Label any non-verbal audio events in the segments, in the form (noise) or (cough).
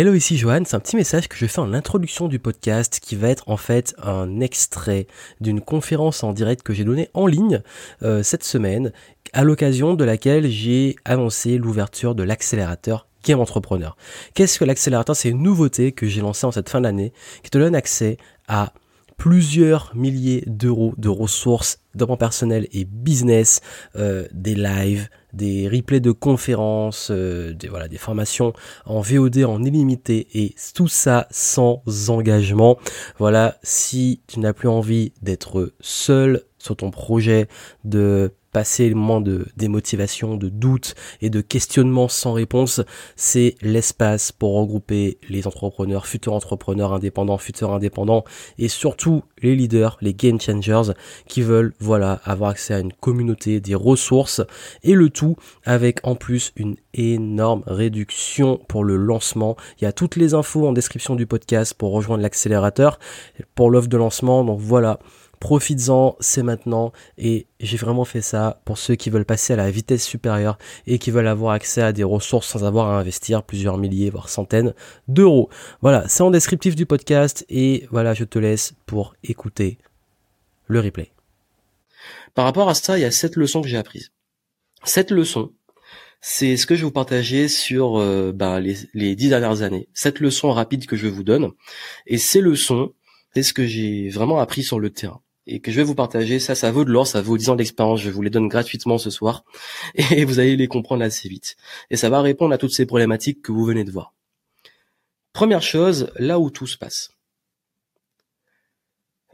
Hello, ici Johan. C'est un petit message que je fais en introduction du podcast qui va être en fait un extrait d'une conférence en direct que j'ai donnée en ligne euh, cette semaine, à l'occasion de laquelle j'ai annoncé l'ouverture de l'accélérateur Game Entrepreneur. Qu'est-ce que l'accélérateur? C'est une nouveauté que j'ai lancée en cette fin d'année qui te donne accès à plusieurs milliers d'euros de ressources mon personnel et business, euh, des lives, des replays de conférences, euh, des, voilà, des formations en VOD en illimité et tout ça sans engagement. Voilà, si tu n'as plus envie d'être seul sur ton projet, de passer le moment de démotivation, de doute et de questionnement sans réponse, c'est l'espace pour regrouper les entrepreneurs, futurs entrepreneurs indépendants, futurs indépendants et surtout les leaders, les game changers qui veulent voilà avoir accès à une communauté, des ressources et le tout avec en plus une énorme réduction pour le lancement. Il y a toutes les infos en description du podcast pour rejoindre l'accélérateur pour l'offre de lancement. Donc voilà, Profites-en, c'est maintenant. Et j'ai vraiment fait ça pour ceux qui veulent passer à la vitesse supérieure et qui veulent avoir accès à des ressources sans avoir à investir plusieurs milliers, voire centaines d'euros. Voilà, c'est en descriptif du podcast. Et voilà, je te laisse pour écouter le replay. Par rapport à ça, il y a sept leçons que j'ai apprises. Cette leçon, c'est ce que je vais vous partager sur euh, bah, les, les dix dernières années. Cette leçon rapide que je vous donne. Et ces leçons, c'est ce que j'ai vraiment appris sur le terrain et que je vais vous partager. Ça, ça vaut de l'or, ça vaut 10 ans d'expérience. Je vous les donne gratuitement ce soir (laughs) et vous allez les comprendre assez vite. Et ça va répondre à toutes ces problématiques que vous venez de voir. Première chose, là où tout se passe.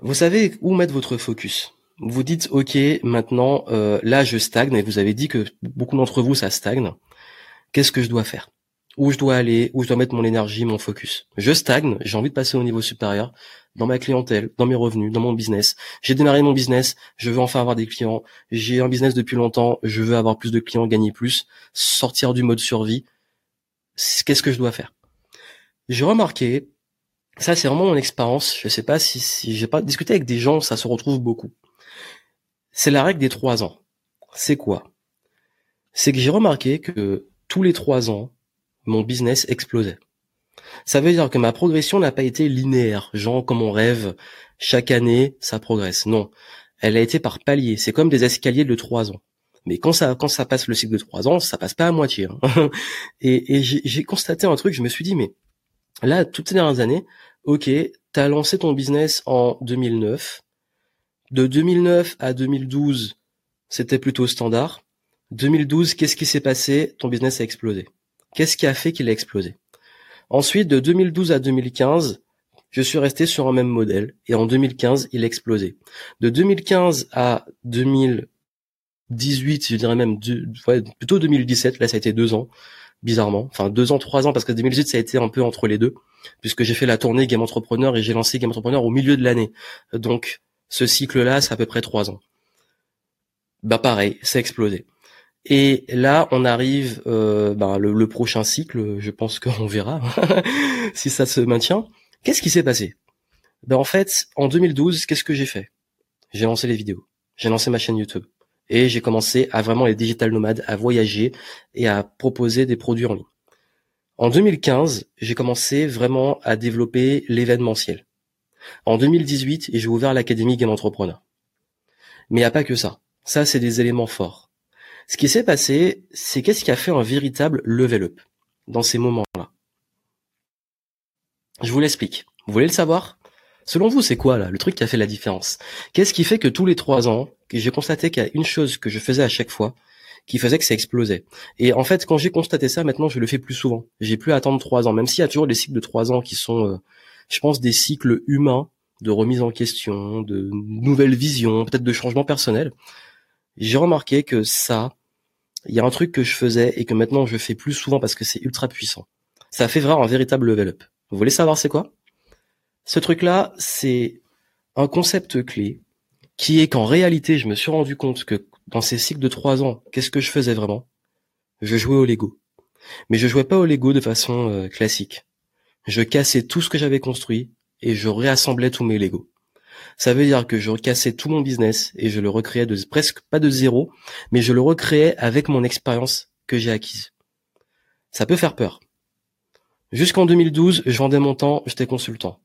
Vous savez où mettre votre focus. Vous dites, ok, maintenant, euh, là, je stagne, et vous avez dit que beaucoup d'entre vous, ça stagne. Qu'est-ce que je dois faire? Où je dois aller, où je dois mettre mon énergie, mon focus? Je stagne, j'ai envie de passer au niveau supérieur dans ma clientèle, dans mes revenus, dans mon business. J'ai démarré mon business, je veux enfin avoir des clients. J'ai un business depuis longtemps, je veux avoir plus de clients, gagner plus, sortir du mode survie. Qu'est-ce que je dois faire? J'ai remarqué, ça c'est vraiment mon expérience, je sais pas si, si j'ai pas discuté avec des gens, ça se retrouve beaucoup. C'est la règle des trois ans. C'est quoi? C'est que j'ai remarqué que tous les trois ans, mon business explosait. Ça veut dire que ma progression n'a pas été linéaire, genre comme on rêve, chaque année ça progresse. Non, elle a été par palier. C'est comme des escaliers de trois ans. Mais quand ça passe le cycle de trois ans, ça passe pas à moitié. Hein. (laughs) et, et j'ai constaté un truc, je me suis dit mais là toutes ces dernières années, ok, t'as lancé ton business en 2009. De 2009 à 2012, c'était plutôt standard. 2012, qu'est-ce qui s'est passé? Ton business a explosé. Qu'est-ce qui a fait qu'il a explosé? Ensuite, de 2012 à 2015, je suis resté sur un même modèle et en 2015, il a explosé. De 2015 à 2018, je dirais même plutôt 2017, là ça a été deux ans, bizarrement. Enfin deux ans, trois ans, parce que 2018 ça a été un peu entre les deux, puisque j'ai fait la tournée Game Entrepreneur et j'ai lancé Game Entrepreneur au milieu de l'année. Donc ce cycle-là, c'est à peu près trois ans. Bah pareil, ça a explosé. Et là, on arrive euh, ben, le, prochain cycle. Je pense qu'on (laughs) verra (laughs) si ça se maintient. Qu'est-ce qui s'est passé? Ben en fait, en 2012, qu'est-ce que j'ai fait? J'ai lancé les vidéos. J'ai lancé ma chaîne YouTube et j'ai commencé à vraiment les digital nomades, à voyager et à proposer des produits en ligne. En 2015, j'ai commencé vraiment à développer l'événementiel. En 2018, j'ai ouvert l'académie Game Entrepreneur. Mais il n'y a pas que ça. Ça, c'est des éléments forts. Ce qui s'est passé, c'est qu'est-ce qui a fait un véritable level up dans ces moments-là? Je vous l'explique. Vous voulez le savoir? Selon vous, c'est quoi là le truc qui a fait la différence? Qu'est-ce qui fait que tous les trois ans, j'ai constaté qu'il y a une chose que je faisais à chaque fois qui faisait que ça explosait? Et en fait, quand j'ai constaté ça, maintenant, je le fais plus souvent. J'ai plus à attendre trois ans, même s'il y a toujours des cycles de trois ans qui sont, euh, je pense, des cycles humains de remise en question, de nouvelles visions, peut-être de changements personnels j'ai remarqué que ça, il y a un truc que je faisais et que maintenant je fais plus souvent parce que c'est ultra puissant. Ça fait vraiment un véritable level up. Vous voulez savoir c'est quoi? Ce truc-là, c'est un concept clé qui est qu'en réalité, je me suis rendu compte que dans ces cycles de trois ans, qu'est-ce que je faisais vraiment? Je jouais au Lego. Mais je jouais pas au Lego de façon euh, classique. Je cassais tout ce que j'avais construit et je réassemblais tous mes Lego. Ça veut dire que je cassais tout mon business et je le recréais de presque pas de zéro, mais je le recréais avec mon expérience que j'ai acquise. Ça peut faire peur. Jusqu'en 2012, je vendais mon temps, j'étais consultant.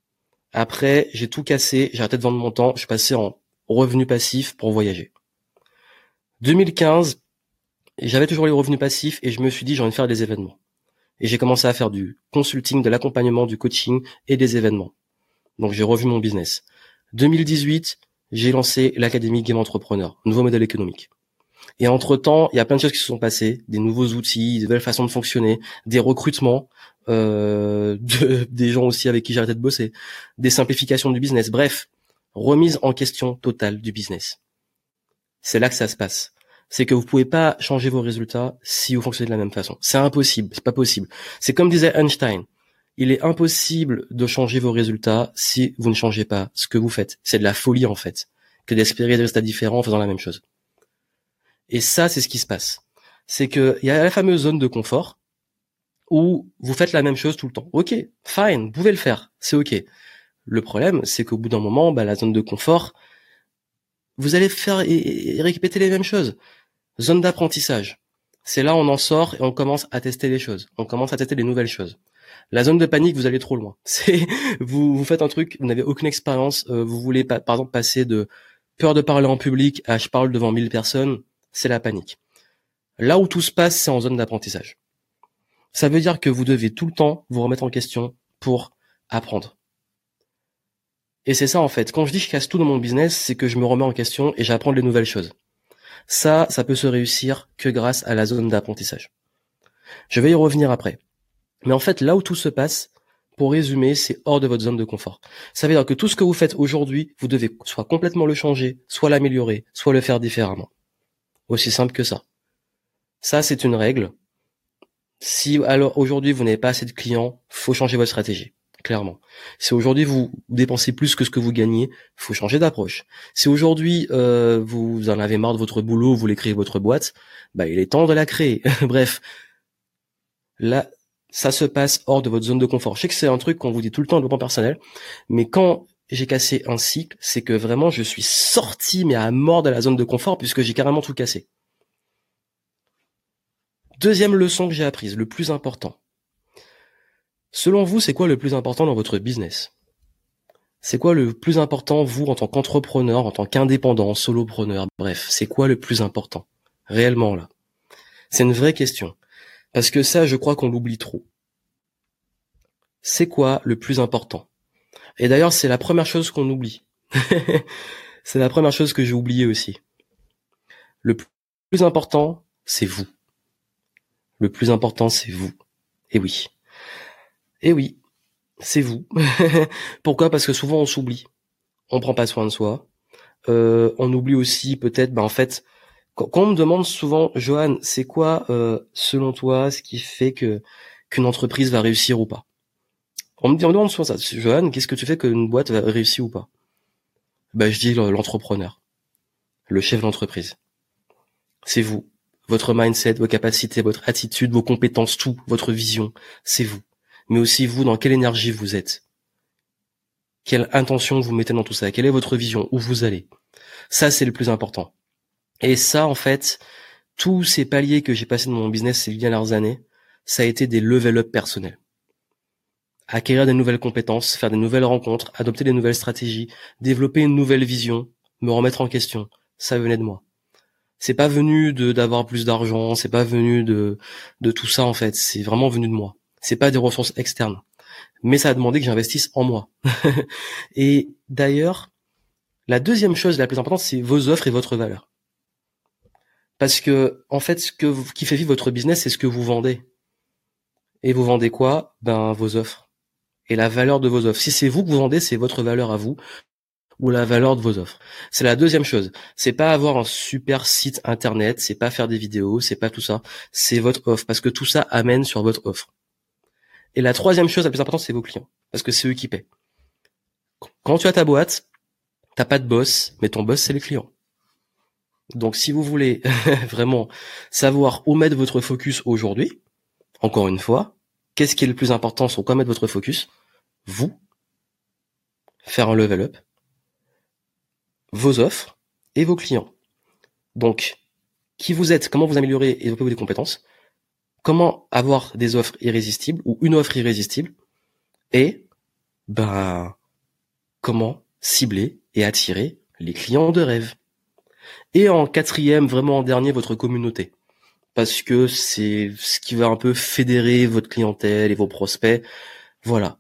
Après, j'ai tout cassé, j'ai arrêté de vendre mon temps, je suis passé en revenu passif pour voyager. 2015, j'avais toujours les revenus passifs et je me suis dit j'ai envie de faire des événements. Et j'ai commencé à faire du consulting, de l'accompagnement, du coaching et des événements. Donc j'ai revu mon business. 2018, j'ai lancé l'Académie Game Entrepreneur, nouveau modèle économique. Et entre-temps, il y a plein de choses qui se sont passées, des nouveaux outils, des nouvelles façons de fonctionner, des recrutements, euh, de, (laughs) des gens aussi avec qui j'ai arrêté de bosser, des simplifications du business, bref, remise en question totale du business. C'est là que ça se passe. C'est que vous pouvez pas changer vos résultats si vous fonctionnez de la même façon. C'est impossible, c'est pas possible. C'est comme disait Einstein, il est impossible de changer vos résultats si vous ne changez pas ce que vous faites. C'est de la folie en fait, que d'espérer des résultats différents en faisant la même chose. Et ça, c'est ce qui se passe. C'est que il y a la fameuse zone de confort où vous faites la même chose tout le temps. Ok, fine, vous pouvez le faire, c'est ok. Le problème, c'est qu'au bout d'un moment, bah, la zone de confort, vous allez faire et, répéter les mêmes choses. Zone d'apprentissage. C'est là on en sort et on commence à tester les choses. On commence à tester les nouvelles choses. La zone de panique, vous allez trop loin. (laughs) C'est vous, vous faites un truc, vous n'avez aucune expérience, euh, vous voulez par exemple passer de peur de parler en public à je parle devant 1000 personnes, c'est la panique. Là où tout se passe, c'est en zone d'apprentissage. Ça veut dire que vous devez tout le temps vous remettre en question pour apprendre. Et c'est ça en fait. Quand je dis je casse tout dans mon business, c'est que je me remets en question et j'apprends les nouvelles choses. Ça, ça peut se réussir que grâce à la zone d'apprentissage. Je vais y revenir après. Mais en fait, là où tout se passe, pour résumer, c'est hors de votre zone de confort. Ça veut dire que tout ce que vous faites aujourd'hui, vous devez soit complètement le changer, soit l'améliorer, soit le faire différemment. Aussi simple que ça. Ça, c'est une règle. Si alors aujourd'hui vous n'avez pas assez de clients, faut changer votre stratégie clairement. Si aujourd'hui vous dépensez plus que ce que vous gagnez, faut changer d'approche. Si aujourd'hui euh, vous en avez marre de votre boulot, vous voulez créer votre boîte, bah il est temps de la créer. (laughs) Bref, là ça se passe hors de votre zone de confort. Je sais que c'est un truc qu'on vous dit tout le temps le développement personnel, mais quand j'ai cassé un cycle, c'est que vraiment je suis sorti mais à mort de la zone de confort puisque j'ai carrément tout cassé. Deuxième leçon que j'ai apprise, le plus important. Selon vous, c'est quoi le plus important dans votre business? C'est quoi le plus important, vous, en tant qu'entrepreneur, en tant qu'indépendant, solopreneur, bref, c'est quoi le plus important Réellement, là? C'est une vraie question. Parce que ça, je crois qu'on l'oublie trop. C'est quoi le plus important? Et d'ailleurs, c'est la première chose qu'on oublie. (laughs) c'est la première chose que j'ai oublié aussi. Le plus important, c'est vous. Le plus important, c'est vous. Et oui. Eh oui, c'est vous. (laughs) Pourquoi? Parce que souvent on s'oublie. On prend pas soin de soi. Euh, on oublie aussi peut-être, ben en fait, quand, on me demande souvent, Johan, c'est quoi euh, selon toi ce qui fait que qu'une entreprise va réussir ou pas? On me, demande souvent ça. Johan, qu'est-ce que tu fais qu'une boîte va réussir ou pas? Ben je dis l'entrepreneur, le chef d'entreprise. C'est vous, votre mindset, vos capacités, votre attitude, vos compétences, tout, votre vision, c'est vous mais aussi vous, dans quelle énergie vous êtes? Quelle intention vous mettez dans tout ça? Quelle est votre vision? Où vous allez? Ça, c'est le plus important. Et ça, en fait, tous ces paliers que j'ai passés dans mon business ces dernières années, ça a été des level up personnels. Acquérir des nouvelles compétences, faire des nouvelles rencontres, adopter des nouvelles stratégies, développer une nouvelle vision, me remettre en question, ça venait de moi. C'est pas venu de d'avoir plus d'argent, c'est pas venu de de tout ça en fait, c'est vraiment venu de moi c'est pas des ressources externes. Mais ça a demandé que j'investisse en moi. (laughs) et d'ailleurs, la deuxième chose la plus importante, c'est vos offres et votre valeur. Parce que, en fait, ce qui fait vivre votre business, c'est ce que vous vendez. Et vous vendez quoi? Ben, vos offres. Et la valeur de vos offres. Si c'est vous que vous vendez, c'est votre valeur à vous ou la valeur de vos offres. C'est la deuxième chose. C'est pas avoir un super site internet, c'est pas faire des vidéos, c'est pas tout ça. C'est votre offre parce que tout ça amène sur votre offre. Et la troisième chose la plus importante, c'est vos clients, parce que c'est eux qui paient. Quand tu as ta boîte, t'as pas de boss, mais ton boss, c'est les clients. Donc, si vous voulez (laughs) vraiment savoir où mettre votre focus aujourd'hui, encore une fois, qu'est-ce qui est le plus important sur quoi mettre votre focus? Vous, faire un level up, vos offres et vos clients. Donc, qui vous êtes, comment vous améliorez et développer vos compétences, comment avoir des offres irrésistibles ou une offre irrésistible. Et ben comment cibler et attirer les clients de rêve. Et en quatrième, vraiment en dernier, votre communauté. Parce que c'est ce qui va un peu fédérer votre clientèle et vos prospects. Voilà.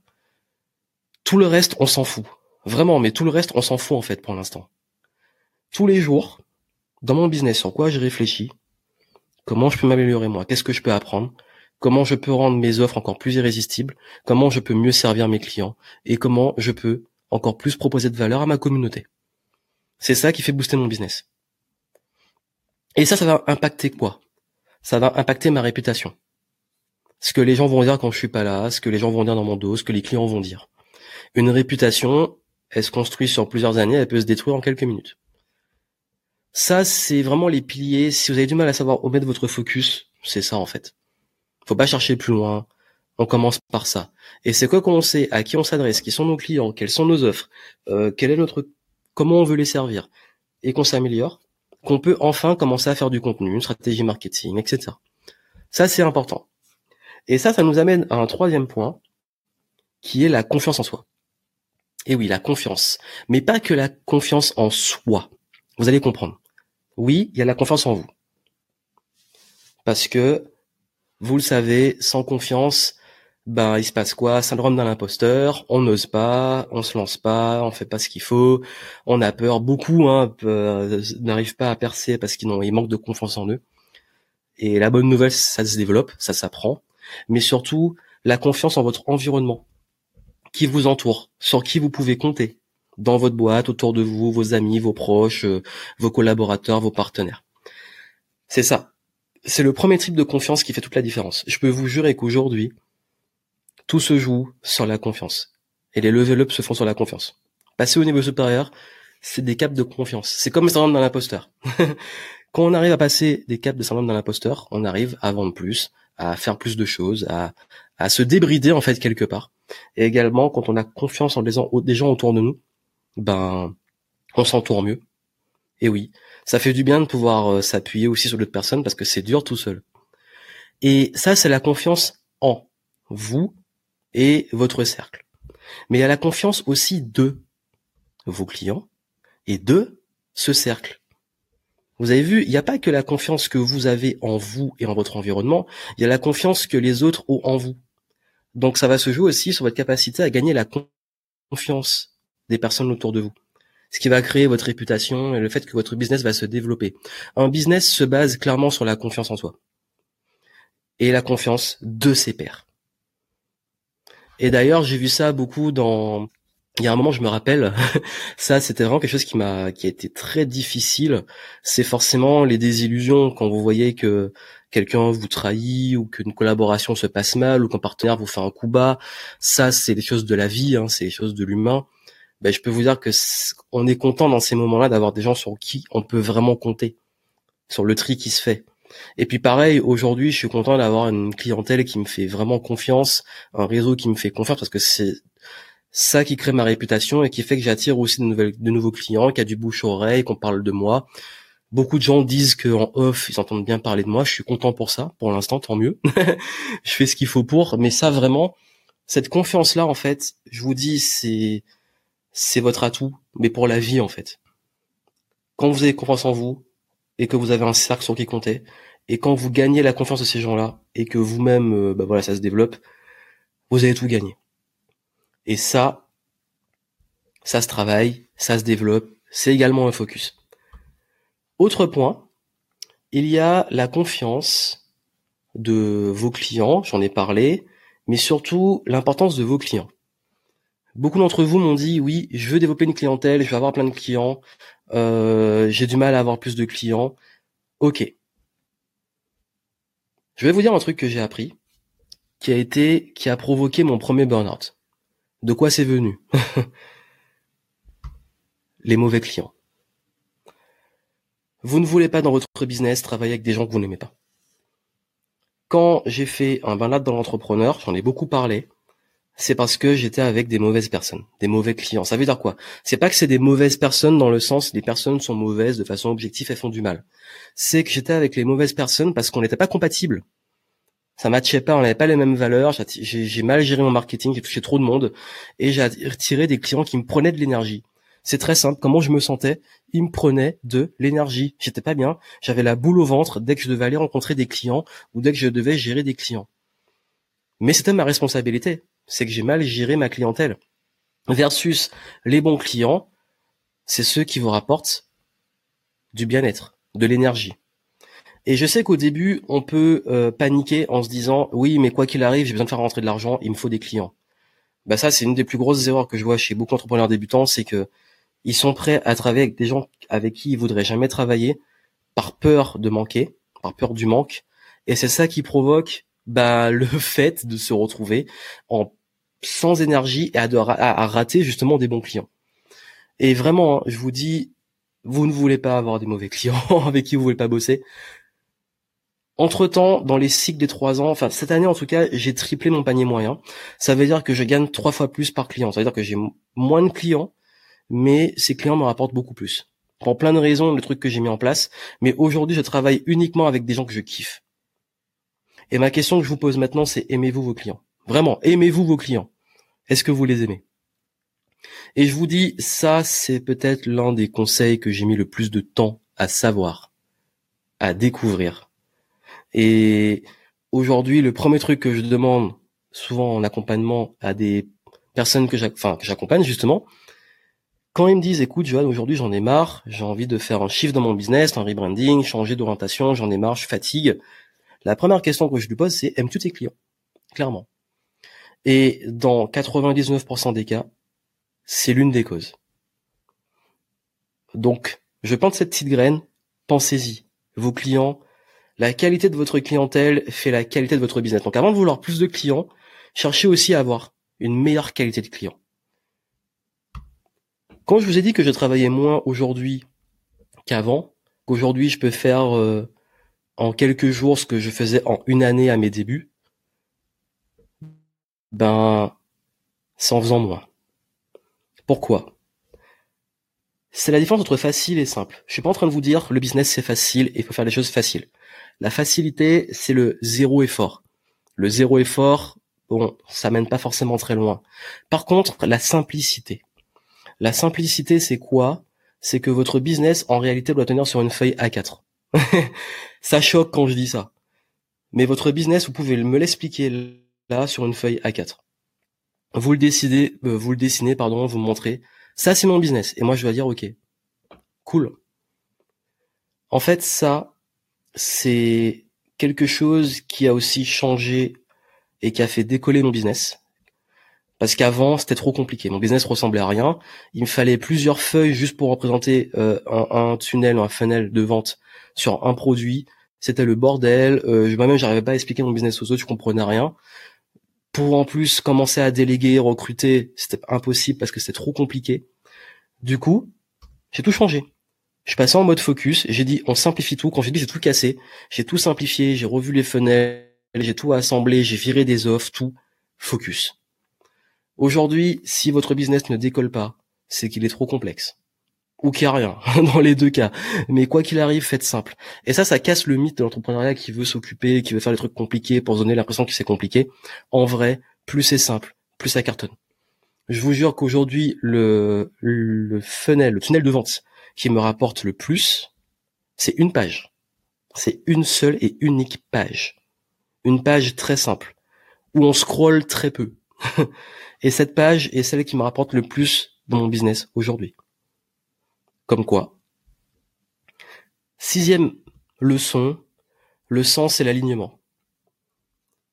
Tout le reste, on s'en fout. Vraiment, mais tout le reste, on s'en fout en fait pour l'instant. Tous les jours, dans mon business, sur quoi je réfléchis, comment je peux m'améliorer moi, qu'est-ce que je peux apprendre, comment je peux rendre mes offres encore plus irrésistibles, comment je peux mieux servir mes clients? Et comment je peux encore plus proposer de valeur à ma communauté? C'est ça qui fait booster mon business. Et ça, ça va impacter quoi? Ça va impacter ma réputation. Ce que les gens vont dire quand je suis pas là, ce que les gens vont dire dans mon dos, ce que les clients vont dire. Une réputation, elle se construit sur plusieurs années, elle peut se détruire en quelques minutes. Ça, c'est vraiment les piliers. Si vous avez du mal à savoir où mettre votre focus, c'est ça en fait. Faut pas chercher plus loin. On commence par ça. Et c'est quoi qu'on sait, à qui on s'adresse, qui sont nos clients, quelles sont nos offres, euh, quel est notre, comment on veut les servir, et qu'on s'améliore, qu'on peut enfin commencer à faire du contenu, une stratégie marketing, etc. Ça, c'est important. Et ça, ça nous amène à un troisième point, qui est la confiance en soi. Et oui, la confiance. Mais pas que la confiance en soi. Vous allez comprendre. Oui, il y a la confiance en vous. Parce que, vous le savez, sans confiance, ben il se passe quoi? Syndrome d'un imposteur, on n'ose pas, on se lance pas, on fait pas ce qu'il faut, on a peur, beaucoup hein, n'arrivent pas à percer parce qu'ils ils manquent de confiance en eux. Et la bonne nouvelle, ça se développe, ça s'apprend, mais surtout la confiance en votre environnement qui vous entoure, sur qui vous pouvez compter dans votre boîte, autour de vous, vos amis, vos proches, euh, vos collaborateurs, vos partenaires. C'est ça. C'est le premier type de confiance qui fait toute la différence. Je peux vous jurer qu'aujourd'hui, tout se joue sur la confiance. Et les level up se font sur la confiance. Passer au niveau supérieur, c'est des caps de confiance. C'est comme le syndrome d'un imposteur. (laughs) Quand on arrive à passer des caps de syndrome d'un imposteur, on arrive à vendre plus, à faire plus de choses, à, à se débrider en fait quelque part. Et également, quand on a confiance en des gens autour de nous, ben, on s'entoure mieux. Et oui, ça fait du bien de pouvoir euh, s'appuyer aussi sur d'autres personnes parce que c'est dur tout seul. Et ça, c'est la confiance en vous et votre cercle. Mais il y a la confiance aussi de vos clients et de ce cercle. Vous avez vu, il n'y a pas que la confiance que vous avez en vous et en votre environnement, il y a la confiance que les autres ont en vous. Donc ça va se jouer aussi sur votre capacité à gagner la confiance des personnes autour de vous. Ce qui va créer votre réputation et le fait que votre business va se développer. Un business se base clairement sur la confiance en soi. Et la confiance de ses pairs. Et d'ailleurs, j'ai vu ça beaucoup dans il y a un moment, je me rappelle, (laughs) ça, c'était vraiment quelque chose qui m'a, qui a été très difficile. C'est forcément les désillusions quand vous voyez que quelqu'un vous trahit ou qu'une collaboration se passe mal ou qu'un partenaire vous fait un coup bas. Ça, c'est des choses de la vie, hein, c'est des choses de l'humain. Ben, je peux vous dire que on est content dans ces moments-là d'avoir des gens sur qui on peut vraiment compter, sur le tri qui se fait. Et puis pareil, aujourd'hui, je suis content d'avoir une clientèle qui me fait vraiment confiance, un réseau qui me fait confiance parce que c'est ça qui crée ma réputation et qui fait que j'attire aussi de, nouvelles, de nouveaux clients, qui a du bouche-oreille, qu'on parle de moi. Beaucoup de gens disent qu'en off, ils entendent bien parler de moi. Je suis content pour ça. Pour l'instant, tant mieux. (laughs) je fais ce qu'il faut pour. Mais ça, vraiment, cette confiance-là, en fait, je vous dis, c'est, c'est votre atout, mais pour la vie, en fait. Quand vous avez confiance en vous et que vous avez un cercle sur qui compter, et quand vous gagnez la confiance de ces gens-là et que vous-même, euh, bah voilà, ça se développe, vous avez tout gagné. Et ça, ça se travaille, ça se développe, c'est également un focus. Autre point, il y a la confiance de vos clients, j'en ai parlé, mais surtout l'importance de vos clients. Beaucoup d'entre vous m'ont dit oui, je veux développer une clientèle, je veux avoir plein de clients, euh, j'ai du mal à avoir plus de clients. Ok. Je vais vous dire un truc que j'ai appris, qui a été, qui a provoqué mon premier burn-out. De quoi c'est venu? (laughs) Les mauvais clients. Vous ne voulez pas dans votre business travailler avec des gens que vous n'aimez pas. Quand j'ai fait un burn-out dans l'entrepreneur, j'en ai beaucoup parlé, c'est parce que j'étais avec des mauvaises personnes, des mauvais clients. Ça veut dire quoi? C'est pas que c'est des mauvaises personnes dans le sens des personnes sont mauvaises de façon objective, elles font du mal. C'est que j'étais avec les mauvaises personnes parce qu'on n'était pas compatibles. Ça matchait pas, on n'avait pas les mêmes valeurs. J'ai mal géré mon marketing, j'ai touché trop de monde et j'ai retiré des clients qui me prenaient de l'énergie. C'est très simple. Comment je me sentais? Il me prenait de l'énergie. J'étais pas bien. J'avais la boule au ventre dès que je devais aller rencontrer des clients ou dès que je devais gérer des clients. Mais c'était ma responsabilité. C'est que j'ai mal géré ma clientèle. Versus les bons clients, c'est ceux qui vous rapportent du bien-être, de l'énergie. Et je sais qu'au début, on peut euh, paniquer en se disant oui, mais quoi qu'il arrive, j'ai besoin de faire rentrer de l'argent, il me faut des clients. Bah ça, c'est une des plus grosses erreurs que je vois chez beaucoup d'entrepreneurs débutants, c'est que ils sont prêts à travailler avec des gens avec qui ils voudraient jamais travailler par peur de manquer, par peur du manque, et c'est ça qui provoque bah, le (laughs) fait de se retrouver en sans énergie et à, rater justement des bons clients. Et vraiment, je vous dis, vous ne voulez pas avoir des mauvais (laughs) clients avec qui vous voulez pas bosser. Entre temps, dans les cycles des trois ans, enfin cette année en tout cas, j'ai triplé mon panier moyen. Ça veut dire que je gagne trois fois plus par client. Ça veut dire que j'ai moins de clients, mais ces clients me rapportent beaucoup plus. Pour plein de raisons, le truc que j'ai mis en place. Mais aujourd'hui, je travaille uniquement avec des gens que je kiffe. Et ma question que je vous pose maintenant, c'est aimez-vous vos clients? Vraiment, aimez-vous vos clients? Est-ce que vous les aimez? Et je vous dis, ça, c'est peut-être l'un des conseils que j'ai mis le plus de temps à savoir, à découvrir et aujourd'hui, le premier truc que je demande souvent en accompagnement à des personnes que j'accompagne justement, quand ils me disent écoute Johan aujourd'hui j'en ai marre, j'ai envie de faire un chiffre dans mon business, un rebranding, changer d'orientation, j'en ai marre, je fatigue. La première question que je lui pose c'est aimes-tu tes clients? Clairement. Et dans 99% des cas, c'est l'une des causes. Donc, je plante cette petite graine, pensez-y. Vos clients, la qualité de votre clientèle fait la qualité de votre business. Donc avant de vouloir plus de clients, cherchez aussi à avoir une meilleure qualité de clients. Quand je vous ai dit que je travaillais moins aujourd'hui qu'avant, qu'aujourd'hui je peux faire euh, en quelques jours ce que je faisais en une année à mes débuts, ben c'est en faisant moins. Pourquoi? C'est la différence entre facile et simple. Je suis pas en train de vous dire le business c'est facile et il faut faire les choses faciles. La facilité, c'est le zéro effort. Le zéro effort, bon, ça mène pas forcément très loin. Par contre, la simplicité. La simplicité, c'est quoi? C'est que votre business, en réalité, doit tenir sur une feuille A4. (laughs) ça choque quand je dis ça. Mais votre business, vous pouvez me l'expliquer sur une feuille A4. Vous le décidez, euh, vous le dessinez, pardon, vous montrez. Ça, c'est mon business. Et moi, je vais dire, OK, cool. En fait, ça, c'est quelque chose qui a aussi changé et qui a fait décoller mon business. Parce qu'avant, c'était trop compliqué. Mon business ressemblait à rien. Il me fallait plusieurs feuilles juste pour représenter euh, un, tunnel un funnel de vente sur un produit. C'était le bordel. Euh, moi-même, j'arrivais pas à expliquer mon business aux autres. Je comprenais rien. Pour en plus commencer à déléguer, recruter, c'était impossible parce que c'était trop compliqué. Du coup, j'ai tout changé. Je suis passé en mode focus, j'ai dit on simplifie tout. Quand j'ai dit j'ai tout cassé, j'ai tout simplifié, j'ai revu les fenêtres, j'ai tout assemblé, j'ai viré des offres, tout focus. Aujourd'hui, si votre business ne décolle pas, c'est qu'il est trop complexe. Ou qu'il n'y a rien, (laughs) dans les deux cas. Mais quoi qu'il arrive, faites simple. Et ça, ça casse le mythe de l'entrepreneuriat qui veut s'occuper, qui veut faire des trucs compliqués pour donner l'impression que c'est compliqué. En vrai, plus c'est simple, plus ça cartonne. Je vous jure qu'aujourd'hui, le, le funnel, le tunnel de vente qui me rapporte le plus, c'est une page. C'est une seule et unique page. Une page très simple, où on scrolle très peu. (laughs) et cette page est celle qui me rapporte le plus dans mon business aujourd'hui. Comme quoi Sixième leçon, le sens et l'alignement.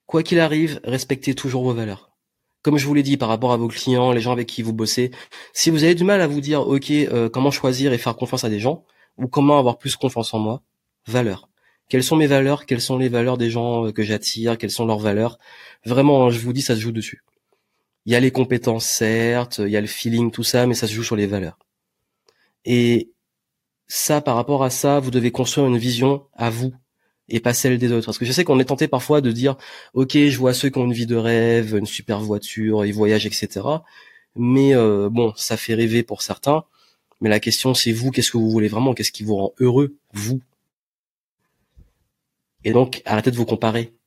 Quoi qu'il arrive, respectez toujours vos valeurs comme je vous l'ai dit par rapport à vos clients, les gens avec qui vous bossez, si vous avez du mal à vous dire, ok, euh, comment choisir et faire confiance à des gens, ou comment avoir plus confiance en moi, valeurs. Quelles sont mes valeurs? Quelles sont les valeurs des gens euh, que j'attire? Quelles sont leurs valeurs? Vraiment, hein, je vous dis, ça se joue dessus. Il y a les compétences, certes, il y a le feeling, tout ça, mais ça se joue sur les valeurs. Et ça, par rapport à ça, vous devez construire une vision à vous, et pas celle des autres. Parce que je sais qu'on est tenté parfois de dire, ok, je vois ceux qui ont une vie de rêve, une super voiture, ils voyagent, etc. Mais euh, bon, ça fait rêver pour certains. Mais la question, c'est vous, qu'est-ce que vous voulez vraiment? Qu'est-ce qui vous rend heureux, vous? Et donc, arrêtez de vous comparer.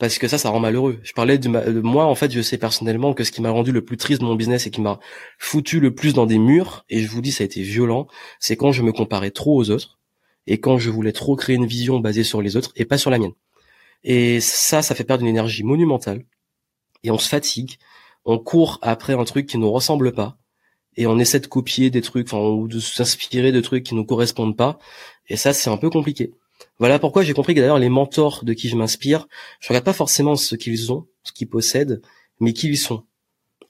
Parce que ça, ça rend malheureux. Je parlais de, moi, en fait, je sais personnellement que ce qui m'a rendu le plus triste de mon business et qui m'a foutu le plus dans des murs, et je vous dis, ça a été violent, c'est quand je me comparais trop aux autres et quand je voulais trop créer une vision basée sur les autres et pas sur la mienne. Et ça, ça fait perdre une énergie monumentale et on se fatigue, on court après un truc qui nous ressemble pas et on essaie de copier des trucs, enfin, ou de s'inspirer de trucs qui nous correspondent pas. Et ça, c'est un peu compliqué. Voilà pourquoi j'ai compris que d'ailleurs les mentors de qui je m'inspire, je regarde pas forcément ce qu'ils ont, ce qu'ils possèdent, mais qui ils sont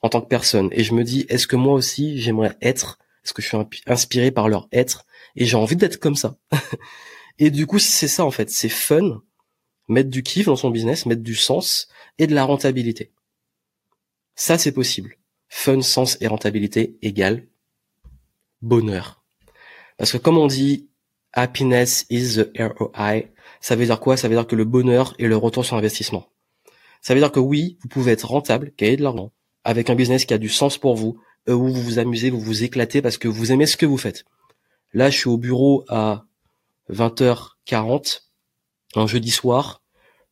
en tant que personne. Et je me dis, est-ce que moi aussi j'aimerais être, est-ce que je suis inspiré par leur être, et j'ai envie d'être comme ça? (laughs) et du coup, c'est ça en fait, c'est fun, mettre du kiff dans son business, mettre du sens et de la rentabilité. Ça, c'est possible. Fun, sens et rentabilité égale bonheur. Parce que comme on dit, happiness is the ROI, ça veut dire quoi? Ça veut dire que le bonheur est le retour sur investissement. Ça veut dire que oui, vous pouvez être rentable, gagner de l'argent, avec un business qui a du sens pour vous, où vous vous amusez, vous vous éclatez parce que vous aimez ce que vous faites. Là, je suis au bureau à 20h40, un jeudi soir,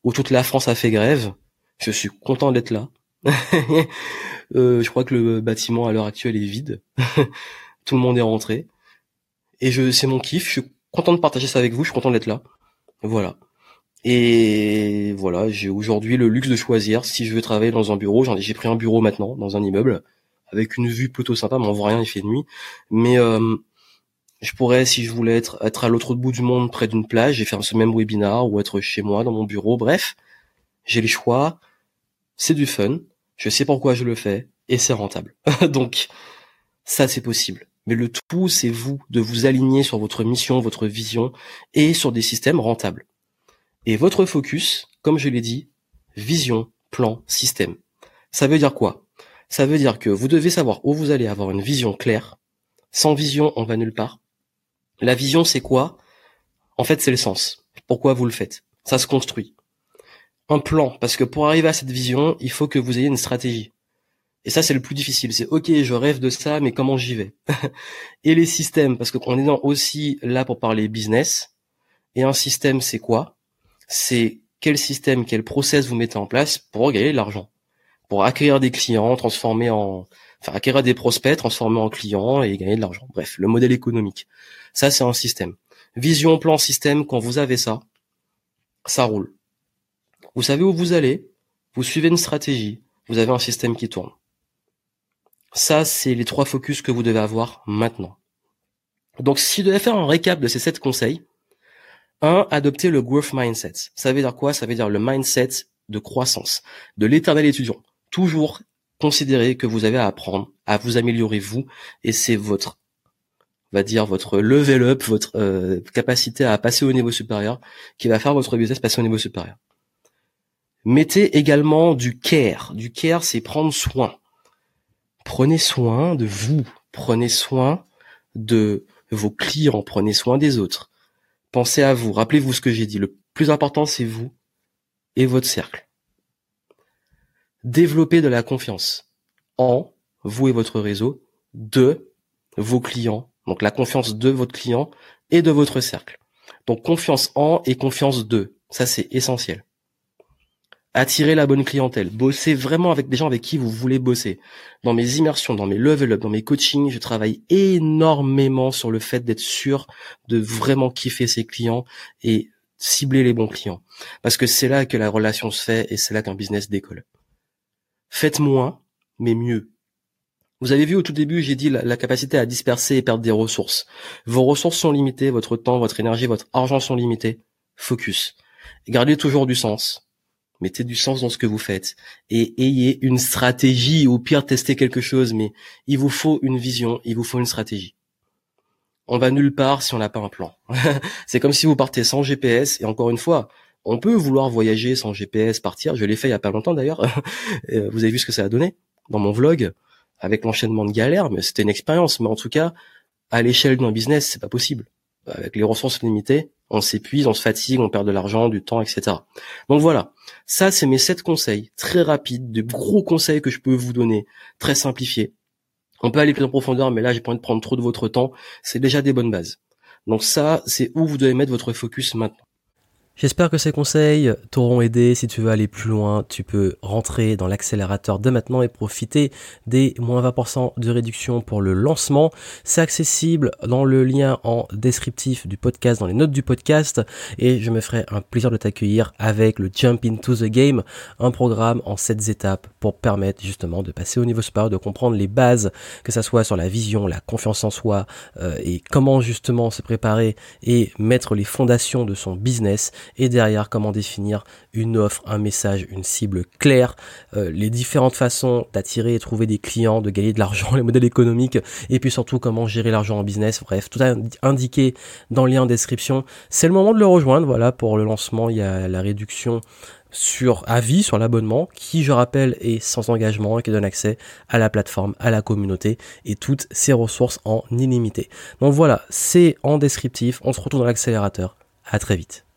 où toute la France a fait grève. Je suis content d'être là. (laughs) euh, je crois que le bâtiment à l'heure actuelle est vide. (laughs) Tout le monde est rentré. Et je, c'est mon kiff. Content de partager ça avec vous. Je suis content d'être là. Voilà. Et voilà, j'ai aujourd'hui le luxe de choisir si je veux travailler dans un bureau. J'ai pris un bureau maintenant dans un immeuble avec une vue plutôt sympa, mais on voit rien, il fait nuit. Mais euh, je pourrais, si je voulais être, être à l'autre bout du monde, près d'une plage, et faire ce même webinar, ou être chez moi, dans mon bureau. Bref, j'ai les choix. C'est du fun. Je sais pourquoi je le fais. Et c'est rentable. (laughs) Donc, ça, c'est possible. Mais le tout, c'est vous, de vous aligner sur votre mission, votre vision, et sur des systèmes rentables. Et votre focus, comme je l'ai dit, vision, plan, système. Ça veut dire quoi? Ça veut dire que vous devez savoir où vous allez avoir une vision claire. Sans vision, on va nulle part. La vision, c'est quoi? En fait, c'est le sens. Pourquoi vous le faites? Ça se construit. Un plan, parce que pour arriver à cette vision, il faut que vous ayez une stratégie. Et ça, c'est le plus difficile. C'est ok, je rêve de ça, mais comment j'y vais? (laughs) Et les systèmes, parce qu'on est aussi là pour parler business. Et un système, c'est quoi? C'est quel système, quel process vous mettez en place pour gagner de l'argent, pour accueillir des clients, transformer en, enfin acquérir des prospects, transformer en clients et gagner de l'argent. Bref, le modèle économique. Ça, c'est un système. Vision, plan, système, quand vous avez ça, ça roule. Vous savez où vous allez, vous suivez une stratégie, vous avez un système qui tourne. Ça, c'est les trois focus que vous devez avoir maintenant. Donc, si je devais faire un récap de ces sept conseils, un, adopter le growth mindset. Ça veut dire quoi? Ça veut dire le mindset de croissance, de l'éternel étudiant. Toujours considérer que vous avez à apprendre, à vous améliorer vous, et c'est votre, va dire votre level up, votre euh, capacité à passer au niveau supérieur, qui va faire votre business passer au niveau supérieur. Mettez également du care. Du care, c'est prendre soin. Prenez soin de vous. Prenez soin de vos clients. Prenez soin des autres. Pensez à vous. Rappelez-vous ce que j'ai dit. Le plus important, c'est vous et votre cercle. Développer de la confiance en vous et votre réseau, de vos clients, donc la confiance de votre client et de votre cercle. Donc confiance en et confiance de, ça c'est essentiel. Attirer la bonne clientèle, bosser vraiment avec des gens avec qui vous voulez bosser. Dans mes immersions, dans mes level up, dans mes coachings, je travaille énormément sur le fait d'être sûr de vraiment kiffer ses clients et cibler les bons clients. Parce que c'est là que la relation se fait et c'est là qu'un business décolle. Faites moins, mais mieux. Vous avez vu au tout début, j'ai dit la, capacité à disperser et perdre des ressources. Vos ressources sont limitées, votre temps, votre énergie, votre argent sont limités. Focus. Gardez toujours du sens. Mettez du sens dans ce que vous faites et ayez une stratégie. Au pire, testez quelque chose, mais il vous faut une vision, il vous faut une stratégie. On va nulle part si on n'a pas un plan. (laughs) C'est comme si vous partez sans GPS et encore une fois, on peut vouloir voyager sans GPS, partir. Je l'ai fait il y a pas longtemps d'ailleurs. (laughs) Euh, vous avez vu ce que ça a donné dans mon vlog avec l'enchaînement de galères, mais c'était une expérience. Mais en tout cas, à l'échelle d'un business, c'est pas possible. Avec les ressources limitées, on s'épuise, on se fatigue, on perd de l'argent, du temps, etc. Donc voilà. Ça, c'est mes sept conseils très rapides, de gros conseils que je peux vous donner, très simplifiés. On peut aller plus en profondeur, mais là, j'ai pas envie de prendre trop de votre temps. C'est déjà des bonnes bases. Donc ça, c'est où vous devez mettre votre focus maintenant. J'espère que ces conseils t'auront aidé. Si tu veux aller plus loin, tu peux rentrer dans l'accélérateur de maintenant et profiter des moins 20% de réduction pour le lancement. C'est accessible dans le lien en descriptif du podcast, dans les notes du podcast. Et je me ferai un plaisir de t'accueillir avec le Jump into the Game, un programme en 7 étapes pour permettre justement de passer au niveau supérieur, de comprendre les bases, que ça soit sur la vision, la confiance en soi euh, et comment justement se préparer et mettre les fondations de son business et derrière comment définir une offre, un message, une cible claire, euh, les différentes façons d'attirer et trouver des clients, de gagner de l'argent, (laughs) les modèles économiques et puis surtout comment gérer l'argent en business. Bref, tout indiqué dans le lien en description. C'est le moment de le rejoindre. Voilà, pour le lancement, il y a la réduction sur avis sur l'abonnement qui je rappelle est sans engagement et qui donne accès à la plateforme, à la communauté et toutes ses ressources en illimité. Donc voilà, c'est en descriptif, on se retrouve dans l'accélérateur. À très vite.